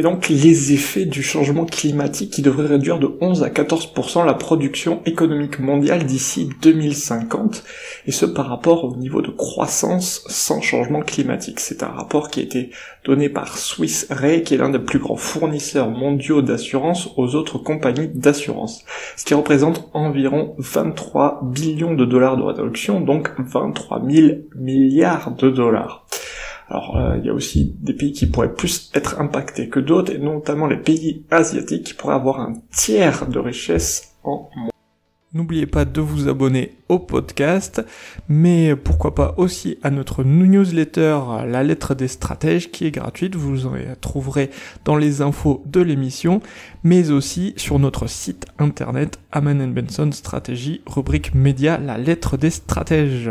Et donc les effets du changement climatique qui devraient réduire de 11 à 14% la production économique mondiale d'ici 2050, et ce par rapport au niveau de croissance sans changement climatique. C'est un rapport qui a été donné par Swiss Re, qui est l'un des plus grands fournisseurs mondiaux d'assurance aux autres compagnies d'assurance, ce qui représente environ 23 billions de dollars de réduction, donc 23 000 milliards de dollars. Alors euh, il y a aussi des pays qui pourraient plus être impactés que d'autres, et notamment les pays asiatiques qui pourraient avoir un tiers de richesse en moins. N'oubliez pas de vous abonner au podcast, mais pourquoi pas aussi à notre newsletter La lettre des stratèges qui est gratuite, vous en trouverez dans les infos de l'émission, mais aussi sur notre site internet Aman Benson Stratégie, rubrique média La lettre des stratèges.